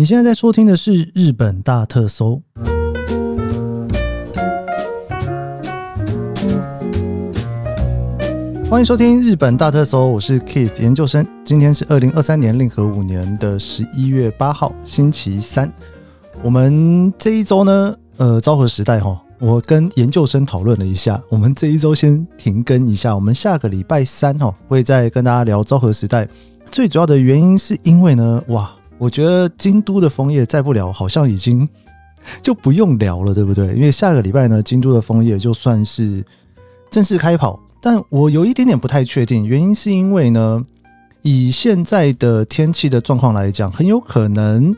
你现在在收听的是《日本大特搜》，欢迎收听《日本大特搜》，我是 Kit 研究生。今天是二零二三年令和五年的十一月八号，星期三。我们这一周呢，呃，昭和时代哈，我跟研究生讨论了一下，我们这一周先停更一下，我们下个礼拜三哈会再跟大家聊昭和时代。最主要的原因是因为呢，哇。我觉得京都的枫叶再不聊，好像已经就不用聊了，对不对？因为下个礼拜呢，京都的枫叶就算是正式开跑，但我有一点点不太确定，原因是因为呢，以现在的天气的状况来讲，很有可能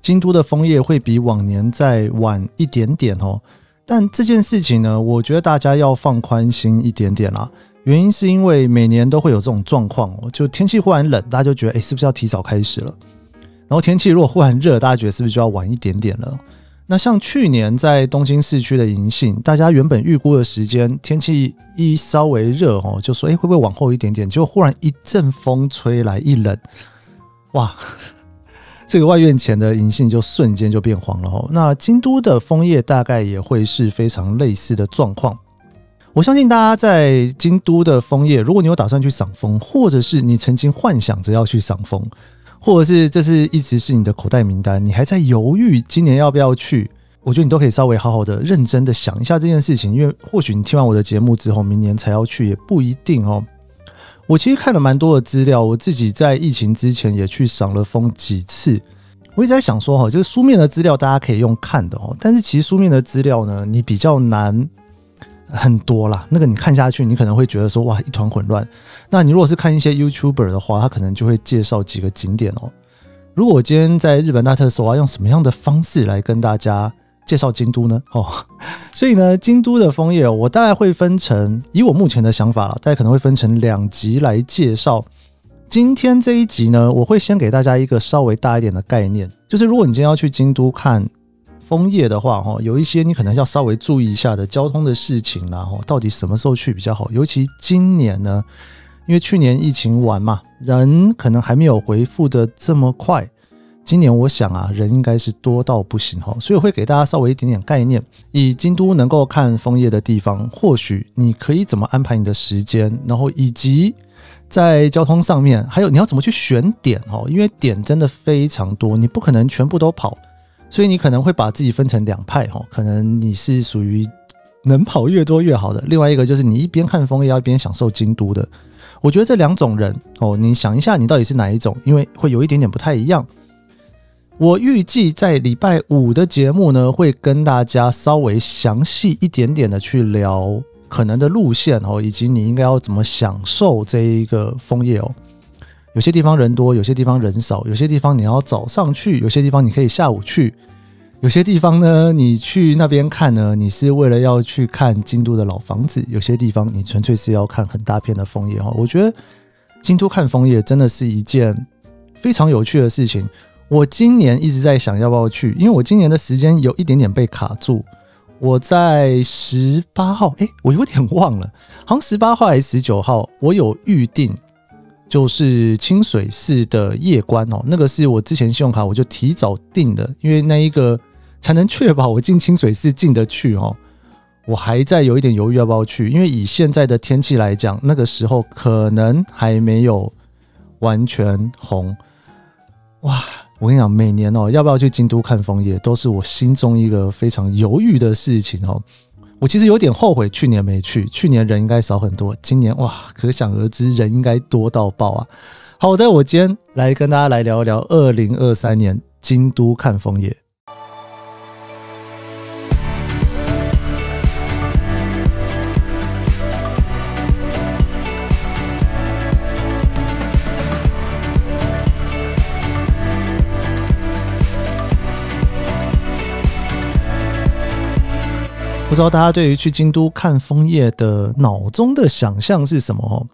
京都的枫叶会比往年再晚一点点哦。但这件事情呢，我觉得大家要放宽心一点点啦。原因是因为每年都会有这种状况哦，就天气忽然冷，大家就觉得哎，是不是要提早开始了？然后天气如果忽然热，大家觉得是不是就要晚一点点了？那像去年在东京市区的银杏，大家原本预估的时间，天气一稍微热哦，就说哎会不会往后一点点？结果忽然一阵风吹来一冷，哇，这个外院前的银杏就瞬间就变黄了哦。那京都的枫叶大概也会是非常类似的状况。我相信大家在京都的枫叶，如果你有打算去赏枫，或者是你曾经幻想着要去赏枫。或者是这是一直是你的口袋名单，你还在犹豫今年要不要去？我觉得你都可以稍微好好的、认真的想一下这件事情，因为或许你听完我的节目之后，明年才要去也不一定哦。我其实看了蛮多的资料，我自己在疫情之前也去赏了风几次。我一直在想说哈，就是书面的资料大家可以用看的哦，但是其实书面的资料呢，你比较难。很多啦，那个你看下去，你可能会觉得说哇一团混乱。那你如果是看一些 YouTuber 的话，他可能就会介绍几个景点哦。如果我今天在日本大特搜，我要用什么样的方式来跟大家介绍京都呢？哦，所以呢，京都的枫叶，我大概会分成，以我目前的想法了，大概可能会分成两集来介绍。今天这一集呢，我会先给大家一个稍微大一点的概念，就是如果你今天要去京都看。枫叶的话，哈，有一些你可能要稍微注意一下的交通的事情，然后到底什么时候去比较好？尤其今年呢，因为去年疫情完嘛，人可能还没有回复的这么快。今年我想啊，人应该是多到不行哈，所以我会给大家稍微一点点概念。以京都能够看枫叶的地方，或许你可以怎么安排你的时间，然后以及在交通上面，还有你要怎么去选点哦，因为点真的非常多，你不可能全部都跑。所以你可能会把自己分成两派哈，可能你是属于能跑越多越好的，另外一个就是你一边看枫叶要一边享受京都的。我觉得这两种人哦，你想一下你到底是哪一种，因为会有一点点不太一样。我预计在礼拜五的节目呢，会跟大家稍微详细一点点的去聊可能的路线哦，以及你应该要怎么享受这一个枫叶哦。有些地方人多，有些地方人少，有些地方你要早上去，有些地方你可以下午去，有些地方呢，你去那边看呢，你是为了要去看京都的老房子，有些地方你纯粹是要看很大片的枫叶哈。我觉得京都看枫叶真的是一件非常有趣的事情。我今年一直在想要不要去，因为我今年的时间有一点点被卡住。我在十八号，哎，我有点忘了，好像十八号还是十九号，我有预定。就是清水寺的夜观哦，那个是我之前信用卡我就提早订的，因为那一个才能确保我进清水寺进得去哦。我还在有一点犹豫要不要去，因为以现在的天气来讲，那个时候可能还没有完全红。哇，我跟你讲，每年哦要不要去京都看枫叶，都是我心中一个非常犹豫的事情哦。我其实有点后悔去年没去，去年人应该少很多，今年哇，可想而知人应该多到爆啊！好的，我今天来跟大家来聊一聊二零二三年京都看枫叶。不知道大家对于去京都看枫叶的脑中的想象是什么？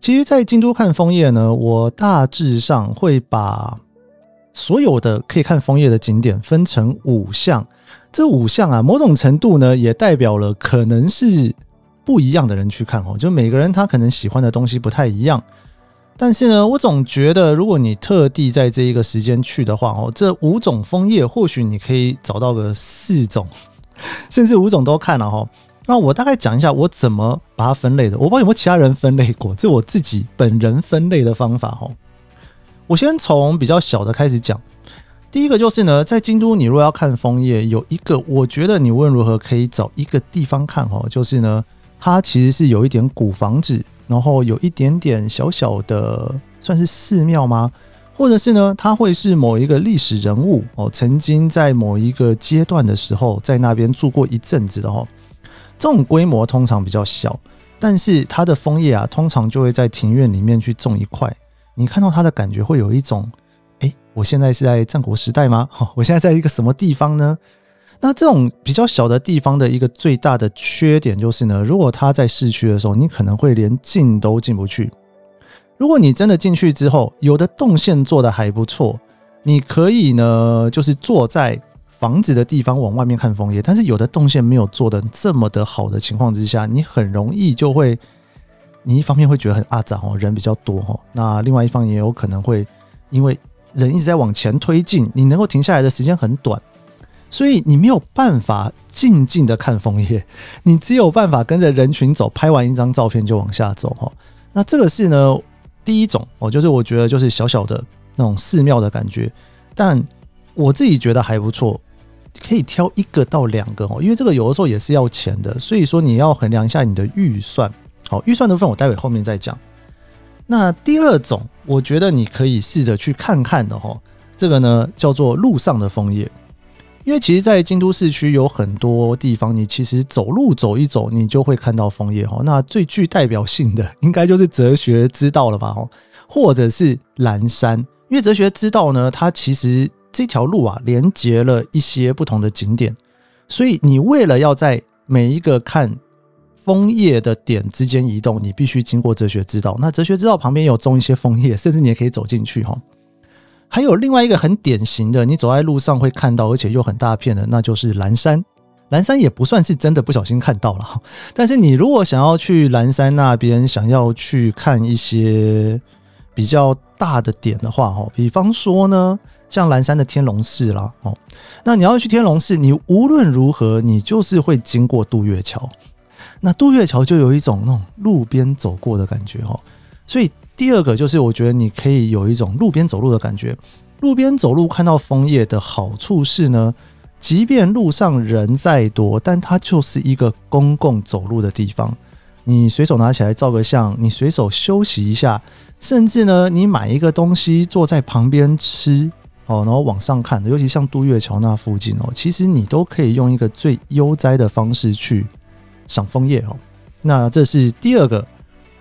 其实，在京都看枫叶呢，我大致上会把所有的可以看枫叶的景点分成五项。这五项啊，某种程度呢，也代表了可能是不一样的人去看哦。就每个人他可能喜欢的东西不太一样。但是呢，我总觉得如果你特地在这一个时间去的话，哦，这五种枫叶或许你可以找到个四种，甚至五种都看了哈。那我大概讲一下我怎么把它分类的。我不知道有没有其他人分类过，这我自己本人分类的方法哈。我先从比较小的开始讲。第一个就是呢，在京都，你如果要看枫叶，有一个我觉得你无论如何可以找一个地方看哦，就是呢，它其实是有一点古房子。然后有一点点小小的，算是寺庙吗？或者是呢，它会是某一个历史人物哦，曾经在某一个阶段的时候在那边住过一阵子的哦。这种规模通常比较小，但是它的枫叶啊，通常就会在庭院里面去种一块。你看到它的感觉会有一种，哎，我现在是在战国时代吗？我现在在一个什么地方呢？那这种比较小的地方的一个最大的缺点就是呢，如果它在市区的时候，你可能会连进都进不去。如果你真的进去之后，有的动线做的还不错，你可以呢，就是坐在房子的地方往外面看枫叶。但是有的动线没有做的这么的好的情况之下，你很容易就会，你一方面会觉得很阿杂哦，人比较多哦，那另外一方也有可能会因为人一直在往前推进，你能够停下来的时间很短。所以你没有办法静静的看枫叶，你只有办法跟着人群走，拍完一张照片就往下走哈。那这个是呢第一种哦，就是我觉得就是小小的那种寺庙的感觉，但我自己觉得还不错，可以挑一个到两个哦，因为这个有的时候也是要钱的，所以说你要衡量一下你的预算。好，预算的部分我待会后面再讲。那第二种，我觉得你可以试着去看看的哈，这个呢叫做路上的枫叶。因为其实，在京都市区有很多地方，你其实走路走一走，你就会看到枫叶哈。那最具代表性的，应该就是哲学之道了吧？哈，或者是蓝山，因为哲学之道呢，它其实这条路啊，连接了一些不同的景点，所以你为了要在每一个看枫叶的点之间移动，你必须经过哲学之道。那哲学之道旁边有种一些枫叶，甚至你也可以走进去哈。还有另外一个很典型的，你走在路上会看到，而且又很大片的，那就是蓝山。蓝山也不算是真的不小心看到了，但是你如果想要去蓝山那边，想要去看一些比较大的点的话，哦，比方说呢，像蓝山的天龙寺啦，哦，那你要去天龙寺，你无论如何，你就是会经过渡月桥。那渡月桥就有一种那种路边走过的感觉，哦，所以。第二个就是，我觉得你可以有一种路边走路的感觉。路边走路看到枫叶的好处是呢，即便路上人再多，但它就是一个公共走路的地方。你随手拿起来照个相，你随手休息一下，甚至呢，你买一个东西坐在旁边吃哦，然后往上看，尤其像渡月桥那附近哦，其实你都可以用一个最悠哉的方式去赏枫叶哦。那这是第二个。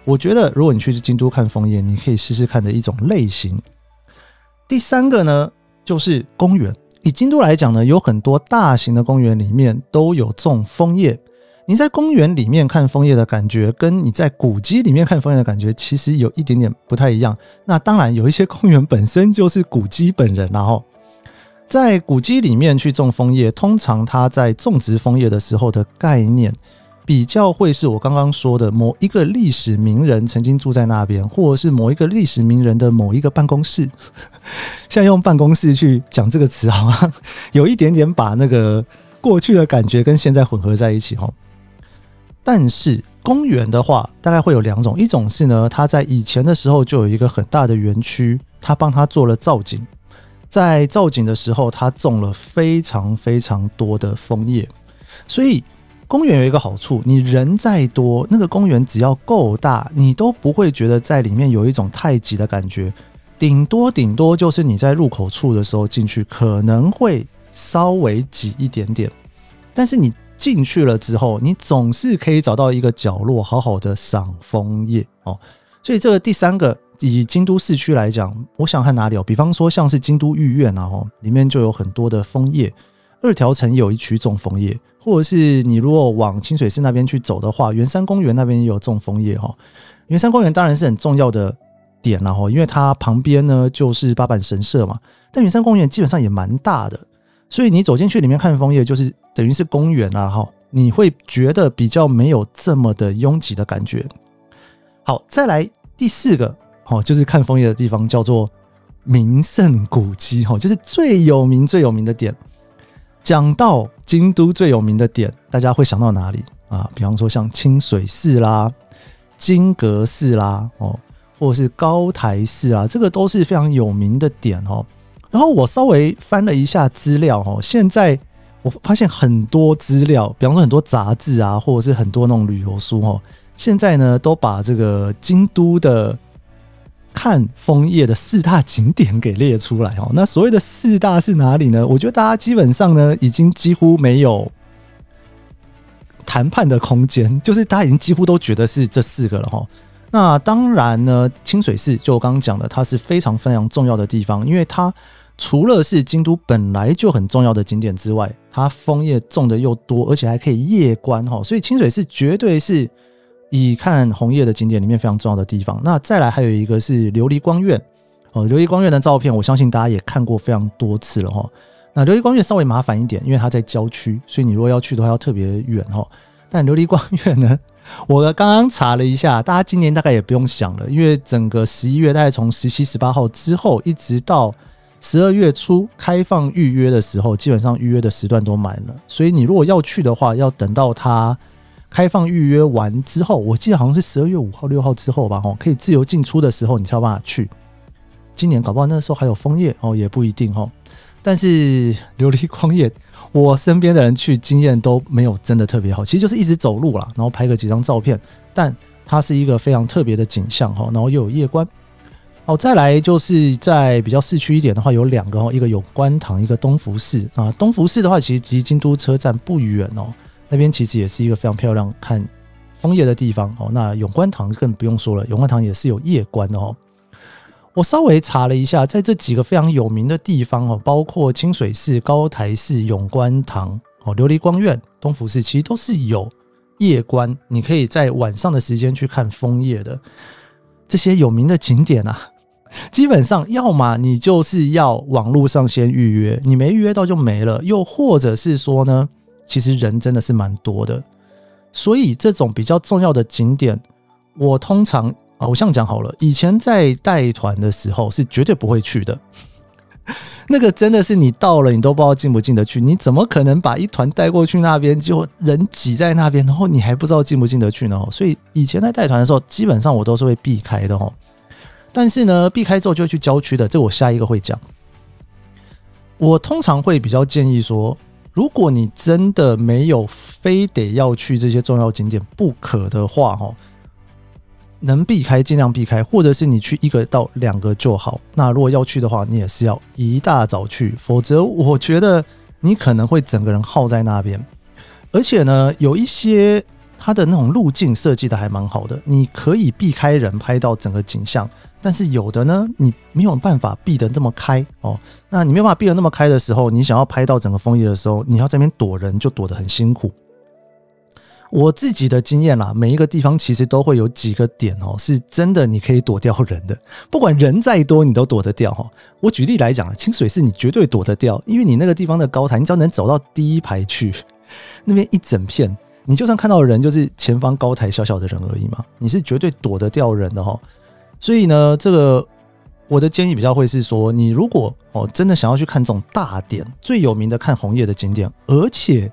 我觉得，如果你去京都看枫叶，你可以试试看的一种类型。第三个呢，就是公园。以京都来讲呢，有很多大型的公园里面都有种枫叶。你在公园里面看枫叶的感觉，跟你在古迹里面看枫叶的感觉，其实有一点点不太一样。那当然，有一些公园本身就是古迹本人，然后在古迹里面去种枫叶，通常它在种植枫叶的时候的概念。比较会是我刚刚说的某一个历史名人曾经住在那边，或者是某一个历史名人的某一个办公室。现在用办公室去讲这个词，好像有一点点把那个过去的感觉跟现在混合在一起哈。但是公园的话，大概会有两种，一种是呢，它在以前的时候就有一个很大的园区，它帮他做了造景，在造景的时候，它种了非常非常多的枫叶，所以。公园有一个好处，你人再多，那个公园只要够大，你都不会觉得在里面有一种太挤的感觉。顶多顶多就是你在入口处的时候进去可能会稍微挤一点点，但是你进去了之后，你总是可以找到一个角落好好的赏枫叶哦。所以这个第三个，以京都市区来讲，我想看哪里哦？比方说像是京都御苑啊，哦，里面就有很多的枫叶。二条城有一区种枫叶。或者是你如果往清水寺那边去走的话，圆山公园那边也有种枫叶哈。圆山公园当然是很重要的点了哈，因为它旁边呢就是八坂神社嘛。但圆山公园基本上也蛮大的，所以你走进去里面看枫叶，就是等于是公园啊哈。你会觉得比较没有这么的拥挤的感觉。好，再来第四个哦，就是看枫叶的地方，叫做名胜古迹，哈，就是最有名最有名的点。讲到京都最有名的点，大家会想到哪里啊？比方说像清水寺啦、金阁寺啦，哦，或者是高台寺啊，这个都是非常有名的点哦。然后我稍微翻了一下资料，哦，现在我发现很多资料，比方说很多杂志啊，或者是很多那种旅游书，哦，现在呢都把这个京都的看枫叶的四大景点给列出来，哦。那所谓的四大是哪里呢？我觉得大家基本上呢，已经几乎没有谈判的空间，就是大家已经几乎都觉得是这四个了，哈。那当然呢，清水寺就我刚刚讲的，它是非常非常重要的地方，因为它。除了是京都本来就很重要的景点之外，它枫叶种的又多，而且还可以夜观哈，所以清水寺绝对是以看红叶的景点里面非常重要的地方。那再来还有一个是琉璃光院哦，琉璃光院的照片，我相信大家也看过非常多次了哈。那琉璃光院稍微麻烦一点，因为它在郊区，所以你如果要去的话要特别远哈。但琉璃光院呢，我刚刚查了一下，大家今年大概也不用想了，因为整个十一月大概从十七、十八号之后一直到。十二月初开放预约的时候，基本上预约的时段都满了，所以你如果要去的话，要等到它开放预约完之后，我记得好像是十二月五号、六号之后吧，吼，可以自由进出的时候，你才有办法去。今年搞不好那时候还有枫叶哦，也不一定吼。但是琉璃光叶，我身边的人去经验都没有真的特别好，其实就是一直走路啦，然后拍个几张照片，但它是一个非常特别的景象哈，然后又有夜观。好，再来就是在比较市区一点的话，有两个哦，一个有观塘，一个东福寺啊。东福寺的话，其实离京都车站不远哦，那边其实也是一个非常漂亮看枫叶的地方哦。那永观堂更不用说了，永观堂也是有夜观的哦。我稍微查了一下，在这几个非常有名的地方哦，包括清水寺、高台寺、永观堂、哦琉璃光院、东福寺，其实都是有夜观，你可以在晚上的时间去看枫叶的这些有名的景点啊。基本上，要么你就是要网络上先预约，你没预约到就没了；又或者是说呢，其实人真的是蛮多的，所以这种比较重要的景点，我通常啊，我这样讲好了，以前在带团的时候是绝对不会去的。那个真的是你到了，你都不知道进不进得去，你怎么可能把一团带过去那边，就人挤在那边，然后你还不知道进不进得去呢？所以以前在带团的时候，基本上我都是会避开的哦。但是呢，避开之后就会去郊区的，这我下一个会讲。我通常会比较建议说，如果你真的没有非得要去这些重要景点不可的话，哦，能避开尽量避开，或者是你去一个到两个就好。那如果要去的话，你也是要一大早去，否则我觉得你可能会整个人耗在那边。而且呢，有一些它的那种路径设计的还蛮好的，你可以避开人拍到整个景象。但是有的呢，你没有办法避得那么开哦。那你没有办法避得那么开的时候，你想要拍到整个枫叶的时候，你要在那边躲人就躲得很辛苦。我自己的经验啦，每一个地方其实都会有几个点哦，是真的你可以躲掉人的，不管人再多，你都躲得掉哈。我举例来讲，清水寺你绝对躲得掉，因为你那个地方的高台，你只要能走到第一排去，那边一整片，你就算看到人，就是前方高台小小的人而已嘛，你是绝对躲得掉人的哈。所以呢，这个我的建议比较会是说，你如果哦真的想要去看这种大点、最有名的看红叶的景点，而且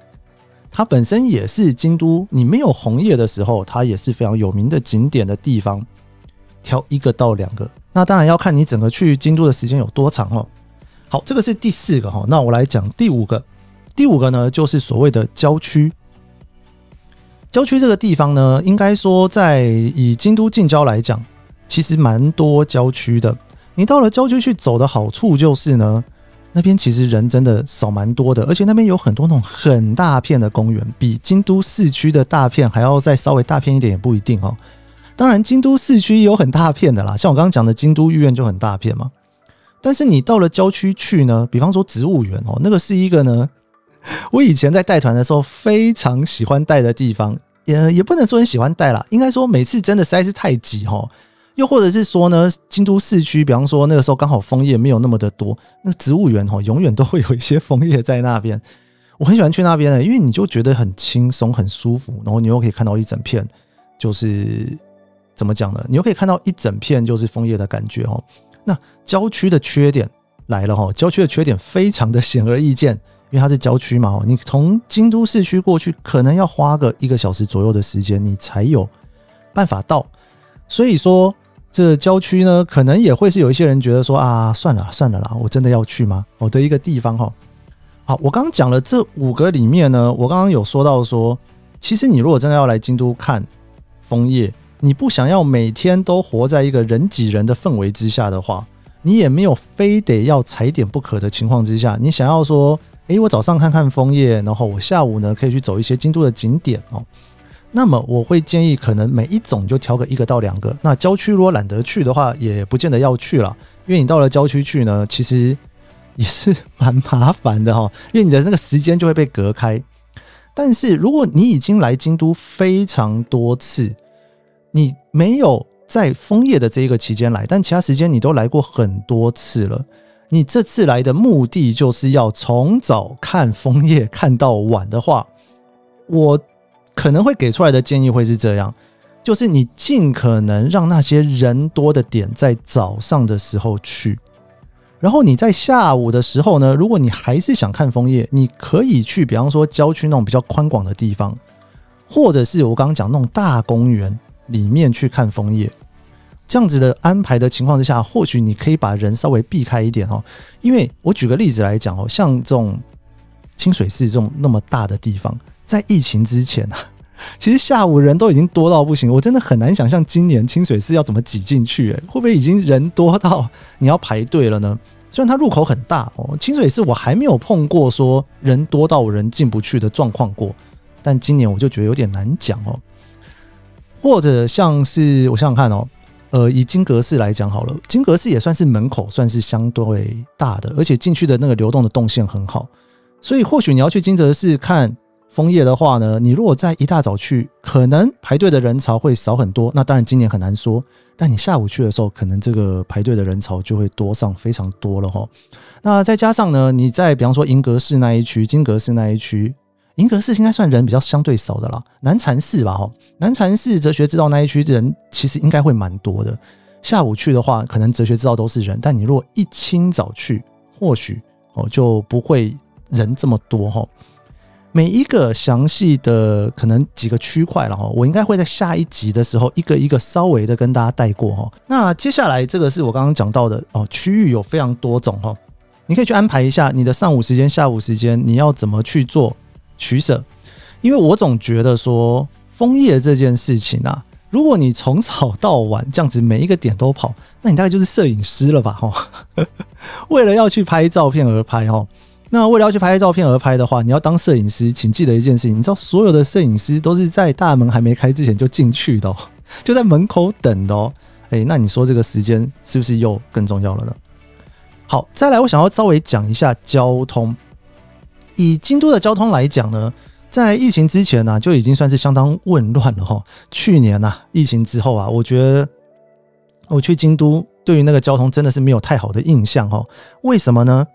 它本身也是京都，你没有红叶的时候，它也是非常有名的景点的地方，挑一个到两个。那当然要看你整个去京都的时间有多长哦。好，这个是第四个哈，那我来讲第五个。第五个呢，就是所谓的郊区。郊区这个地方呢，应该说在以京都近郊来讲。其实蛮多郊区的，你到了郊区去走的好处就是呢，那边其实人真的少蛮多的，而且那边有很多那种很大片的公园，比京都市区的大片还要再稍微大片一点也不一定哦。当然，京都市区有很大片的啦，像我刚刚讲的京都御苑就很大片嘛。但是你到了郊区去呢，比方说植物园哦，那个是一个呢，我以前在带团的时候非常喜欢带的地方，也也不能说很喜欢带啦，应该说每次真的实在是太挤哈。又或者是说呢，京都市区，比方说那个时候刚好枫叶没有那么的多，那植物园哈，永远都会有一些枫叶在那边。我很喜欢去那边的，因为你就觉得很轻松、很舒服，然后你又可以看到一整片就是怎么讲呢？你又可以看到一整片就是枫叶的感觉哦。那郊区的缺点来了哈，郊区的缺点非常的显而易见，因为它是郊区嘛，你从京都市区过去可能要花个一个小时左右的时间，你才有办法到。所以说，这郊区呢，可能也会是有一些人觉得说啊，算了算了啦，我真的要去吗？我的一个地方哈。好，我刚刚讲了这五个里面呢，我刚刚有说到说，其实你如果真的要来京都看枫叶。你不想要每天都活在一个人挤人的氛围之下的话，你也没有非得要踩点不可的情况之下，你想要说，诶，我早上看看枫叶，然后我下午呢可以去走一些京都的景点哦。那么我会建议，可能每一种就挑个一个到两个。那郊区如果懒得去的话，也不见得要去了，因为你到了郊区去呢，其实也是蛮麻烦的哈，因为你的那个时间就会被隔开。但是如果你已经来京都非常多次，你没有在枫叶的这一个期间来，但其他时间你都来过很多次了。你这次来的目的就是要从早看枫叶看到晚的话，我可能会给出来的建议会是这样：就是你尽可能让那些人多的点在早上的时候去，然后你在下午的时候呢，如果你还是想看枫叶，你可以去，比方说郊区那种比较宽广的地方，或者是我刚刚讲那种大公园。里面去看枫叶，这样子的安排的情况之下，或许你可以把人稍微避开一点哦。因为我举个例子来讲哦，像这种清水寺这种那么大的地方，在疫情之前啊，其实下午人都已经多到不行，我真的很难想象今年清水寺要怎么挤进去诶，会不会已经人多到你要排队了呢？虽然它入口很大哦，清水寺我还没有碰过说人多到人进不去的状况过，但今年我就觉得有点难讲哦。或者像是我想想看哦，呃，以金阁寺来讲好了，金阁寺也算是门口算是相对大的，而且进去的那个流动的动线很好，所以或许你要去金泽寺看枫叶的话呢，你如果在一大早去，可能排队的人潮会少很多。那当然今年很难说，但你下午去的时候，可能这个排队的人潮就会多上非常多了哈。那再加上呢，你在比方说银阁寺那一区、金阁寺那一区。银阁寺应该算人比较相对少的啦，南禅寺吧，哈，南禅寺哲学之道那一区人其实应该会蛮多的。下午去的话，可能哲学之道都是人，但你如果一清早去，或许哦就不会人这么多哈。每一个详细的可能几个区块了哈，我应该会在下一集的时候一个一个稍微的跟大家带过哈。那接下来这个是我刚刚讲到的哦，区域有非常多种哈，你可以去安排一下你的上午时间、下午时间，你要怎么去做。取舍，因为我总觉得说枫叶这件事情啊，如果你从早到晚这样子每一个点都跑，那你大概就是摄影师了吧？哈，为了要去拍照片而拍哈，那为了要去拍照片而拍的话，你要当摄影师，请记得一件事情，你知道所有的摄影师都是在大门还没开之前就进去的，就在门口等的哦。哎，那你说这个时间是不是又更重要了呢？好，再来，我想要稍微讲一下交通。以京都的交通来讲呢，在疫情之前呢，就已经算是相当混乱了哈。去年呐，疫情之后啊，我觉得我去京都对于那个交通真的是没有太好的印象哈。为什么呢？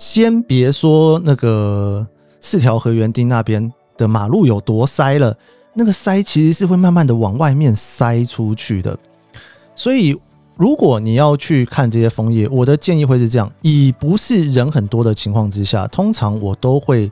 先别说那个四条河园町那边的马路有多塞了，那个塞其实是会慢慢的往外面塞出去的，所以。如果你要去看这些枫叶，我的建议会是这样：以不是人很多的情况之下，通常我都会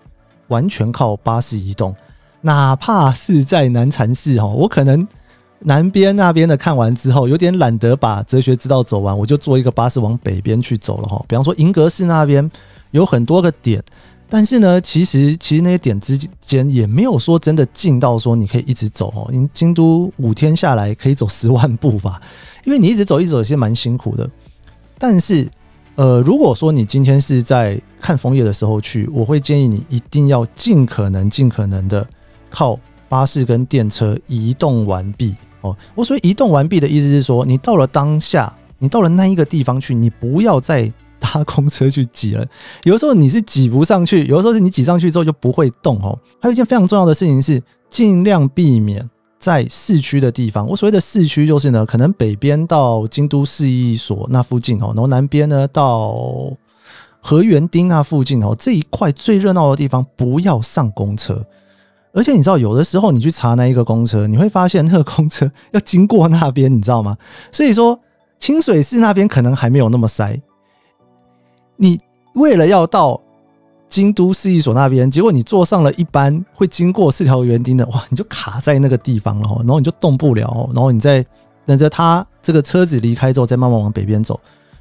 完全靠巴士移动。哪怕是在南禅寺哈，我可能 南边那边的看完之后，有点懒得把哲学之道走完，我就坐一个巴士往北边去走了哈。比方说银阁寺那边有很多个点。但是呢，其实其实那些点之间也没有说真的近到说你可以一直走哦。因京都五天下来可以走十万步吧，因为你一直走一直走，其实蛮辛苦的。但是，呃，如果说你今天是在看枫叶的时候去，我会建议你一定要尽可能尽可能的靠巴士跟电车移动完毕哦。我所以移动完毕的意思是说，你到了当下，你到了那一个地方去，你不要再。搭公车去挤了，有的时候你是挤不上去，有的时候是你挤上去之后就不会动哦。还有一件非常重要的事情是，尽量避免在市区的地方。我所谓的市区就是呢，可能北边到京都市役所那附近哦，然后南边呢到河园町那附近哦，这一块最热闹的地方不要上公车。而且你知道，有的时候你去查那一个公车，你会发现那个公车 要经过那边，你知道吗？所以说清水寺那边可能还没有那么塞。你为了要到京都市役所那边，结果你坐上了一班会经过四条园丁的，哇，你就卡在那个地方了，然后你就动不了，然后你再等着他这个车子离开之后，再慢慢往北边走。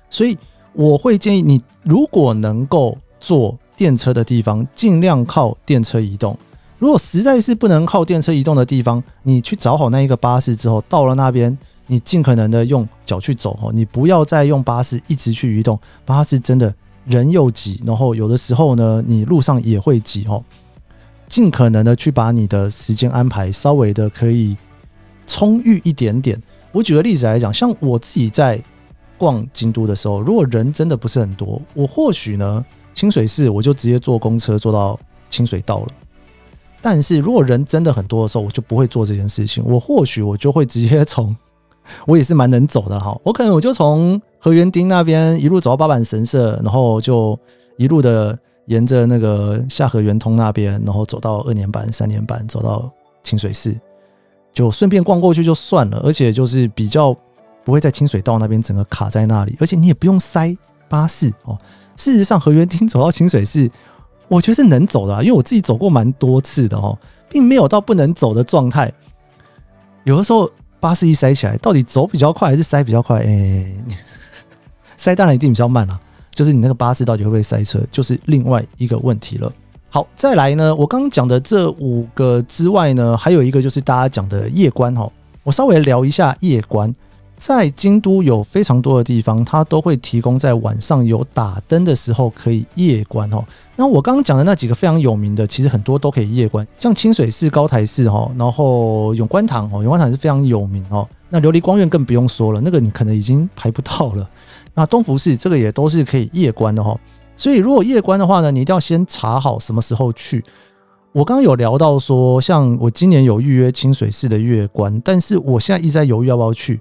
所以我会建议你，如果能够坐电车的地方，尽量靠电车移动。如果实在是不能靠电车移动的地方，你去找好那一个巴士之后，到了那边，你尽可能的用脚去走哦，你不要再用巴士一直去移动，巴士真的。人又挤，然后有的时候呢，你路上也会挤哦。尽可能的去把你的时间安排稍微的可以充裕一点点。我举个例子来讲，像我自己在逛京都的时候，如果人真的不是很多，我或许呢清水寺我就直接坐公车坐到清水道了。但是如果人真的很多的时候，我就不会做这件事情。我或许我就会直接从。我也是蛮能走的哈，我可能我就从河原町那边一路走到八坂神社，然后就一路的沿着那个下河圆通那边，然后走到二年坂、三年坂，走到清水寺，就顺便逛过去就算了。而且就是比较不会在清水道那边整个卡在那里，而且你也不用塞巴士哦。事实上，河原町走到清水寺，我觉得是能走的，因为我自己走过蛮多次的哦，并没有到不能走的状态。有的时候。巴士一塞起来，到底走比较快还是塞比较快？哎，塞当然一定比较慢啦。就是你那个巴士到底会不会塞车，就是另外一个问题了。好，再来呢，我刚刚讲的这五个之外呢，还有一个就是大家讲的夜观哈。我稍微聊一下夜观。在京都有非常多的地方，它都会提供在晚上有打灯的时候可以夜观哦。那我刚刚讲的那几个非常有名的，其实很多都可以夜观，像清水寺、高台寺哦，然后永观堂哦，永观堂是非常有名哦。那琉璃光院更不用说了，那个你可能已经排不到了。那东福寺这个也都是可以夜观的哈。所以如果夜观的话呢，你一定要先查好什么时候去。我刚刚有聊到说，像我今年有预约清水寺的月观，但是我现在一直在犹豫要不要去。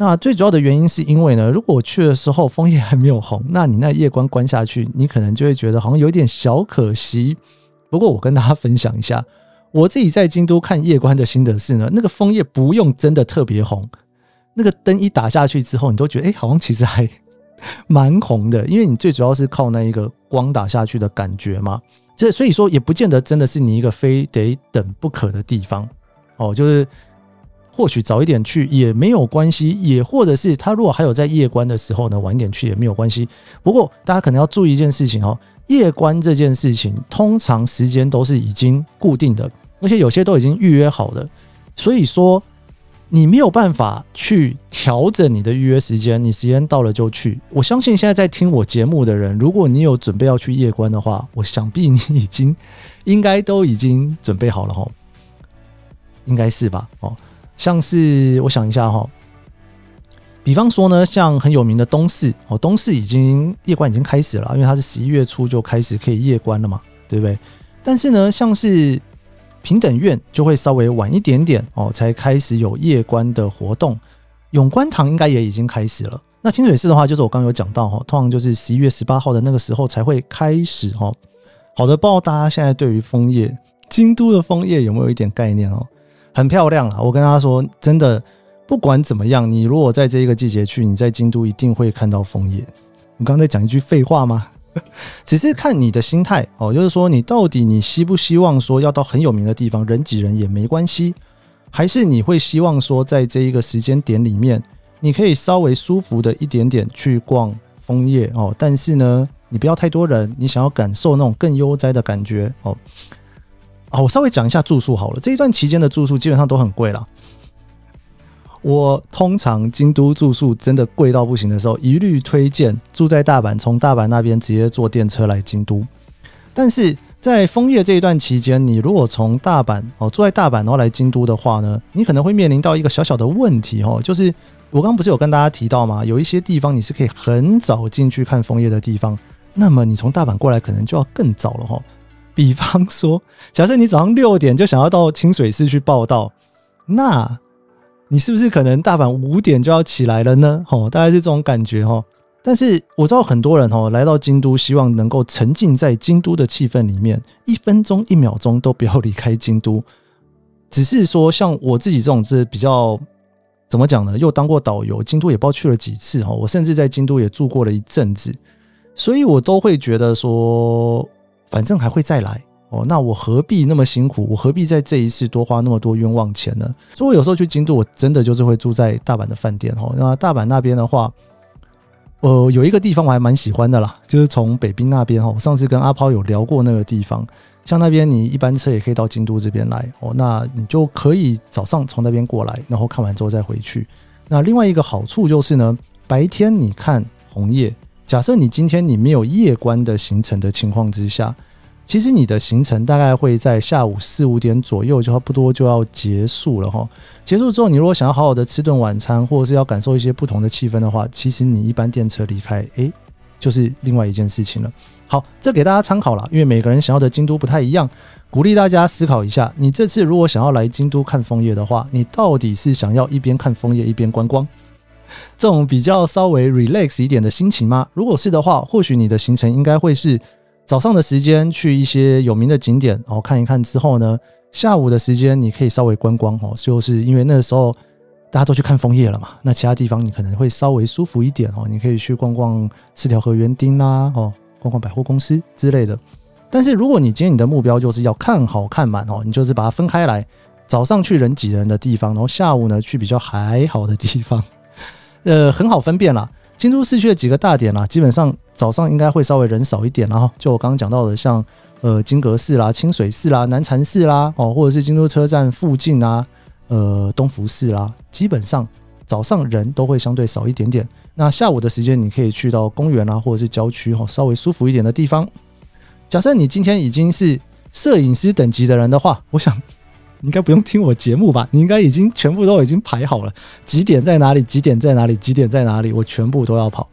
那最主要的原因是因为呢，如果我去的时候枫叶还没有红，那你那夜观关下去，你可能就会觉得好像有点小可惜。不过我跟大家分享一下，我自己在京都看夜观的心得是呢，那个枫叶不用真的特别红，那个灯一打下去之后，你都觉得哎，好像其实还 蛮红的，因为你最主要是靠那一个光打下去的感觉嘛。这所以说也不见得真的是你一个非得等不可的地方哦，就是。或许早一点去也没有关系，也或者是他如果还有在夜观的时候呢，晚一点去也没有关系。不过大家可能要注意一件事情哦，夜观这件事情通常时间都是已经固定的，而且有些都已经预约好了，所以说你没有办法去调整你的预约时间，你时间到了就去。我相信现在在听我节目的人，如果你有准备要去夜观的话，我想必你已经应该都已经准备好了哈，应该是吧？哦。像是我想一下哈，比方说呢，像很有名的东市哦，东市已经夜观已经开始了，因为它是十一月初就开始可以夜观了嘛，对不对？但是呢，像是平等院就会稍微晚一点点哦，才开始有夜观的活动。永观堂应该也已经开始了。那清水寺的话，就是我刚刚有讲到哈，通常就是十一月十八号的那个时候才会开始哈。好的，不知道大家现在对于枫叶，京都的枫叶有没有一点概念哦？很漂亮啊！我跟他说，真的，不管怎么样，你如果在这一个季节去，你在京都一定会看到枫叶。你刚才讲一句废话吗？只是看你的心态哦，就是说你到底你希不希望说要到很有名的地方，人挤人也没关系，还是你会希望说在这一个时间点里面，你可以稍微舒服的一点点去逛枫叶哦，但是呢，你不要太多人，你想要感受那种更悠哉的感觉哦。啊，我稍微讲一下住宿好了。这一段期间的住宿基本上都很贵了。我通常京都住宿真的贵到不行的时候，一律推荐住在大阪，从大阪那边直接坐电车来京都。但是在枫叶这一段期间，你如果从大阪哦住在大阪然后来京都的话呢，你可能会面临到一个小小的问题哦，就是我刚刚不是有跟大家提到吗？有一些地方你是可以很早进去看枫叶的地方，那么你从大阪过来可能就要更早了哈。比方说，假设你早上六点就想要到清水寺去报道，那你是不是可能大阪五点就要起来了呢？哦，大概是这种感觉哦。但是我知道很多人哦，来到京都，希望能够沉浸在京都的气氛里面，一分钟一秒钟都不要离开京都。只是说，像我自己这种是比较怎么讲呢？又当过导游，京都也不知道去了几次哈。我甚至在京都也住过了一阵子，所以我都会觉得说，反正还会再来哦。那我何必那么辛苦？我何必在这一次多花那么多冤枉钱呢？所以我有时候去京都，我真的就是会住在大阪的饭店哦。那大阪那边的话，呃，有一个地方我还蛮喜欢的啦，就是从北滨那边哈。我上次跟阿抛有聊过那个地方。像那边你一班车也可以到京都这边来哦，那你就可以早上从那边过来，然后看完之后再回去。那另外一个好处就是呢，白天你看红叶，假设你今天你没有夜观的行程的情况之下，其实你的行程大概会在下午四五点左右就差不多就要结束了哈。结束之后，你如果想要好好的吃顿晚餐，或者是要感受一些不同的气氛的话，其实你一般电车离开，诶，就是另外一件事情了。好，这给大家参考了，因为每个人想要的京都不太一样，鼓励大家思考一下。你这次如果想要来京都看枫叶的话，你到底是想要一边看枫叶一边观光，这种比较稍微 relax 一点的心情吗？如果是的话，或许你的行程应该会是早上的时间去一些有名的景点，然后看一看之后呢，下午的时间你可以稍微观光哦，就是因为那时候大家都去看枫叶了嘛，那其他地方你可能会稍微舒服一点哦，你可以去逛逛四条河园丁啦，哦。逛逛百货公司之类的，但是如果你今天你的目标就是要看好看满哦，你就是把它分开来，早上去人挤人的地方，然后下午呢去比较还好的地方，呃，很好分辨啦。京都市区的几个大点啦，基本上早上应该会稍微人少一点，然后就我刚刚讲到的，像呃金阁寺啦、清水寺啦、南禅寺啦，哦，或者是京都车站附近啊，呃东福寺啦，基本上早上人都会相对少一点点。那下午的时间，你可以去到公园啊，或者是郊区哈，稍微舒服一点的地方。假设你今天已经是摄影师等级的人的话，我想你应该不用听我节目吧？你应该已经全部都已经排好了，几点在哪里？几点在哪里？几点在哪里？我全部都要跑。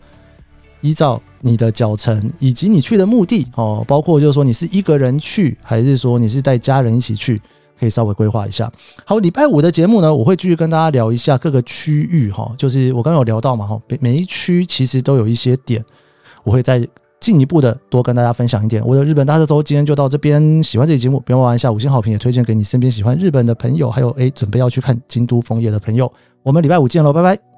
依照你的脚程以及你去的目的哦，包括就是说你是一个人去，还是说你是带家人一起去？可以稍微规划一下。好，礼拜五的节目呢，我会继续跟大家聊一下各个区域哈，就是我刚刚有聊到嘛哈，每每一区其实都有一些点，我会再进一步的多跟大家分享一点。我的日本大车周今天就到这边，喜欢这期节目，别忘按下五星好评，也推荐给你身边喜欢日本的朋友，还有诶准备要去看京都枫叶的朋友。我们礼拜五见喽，拜拜。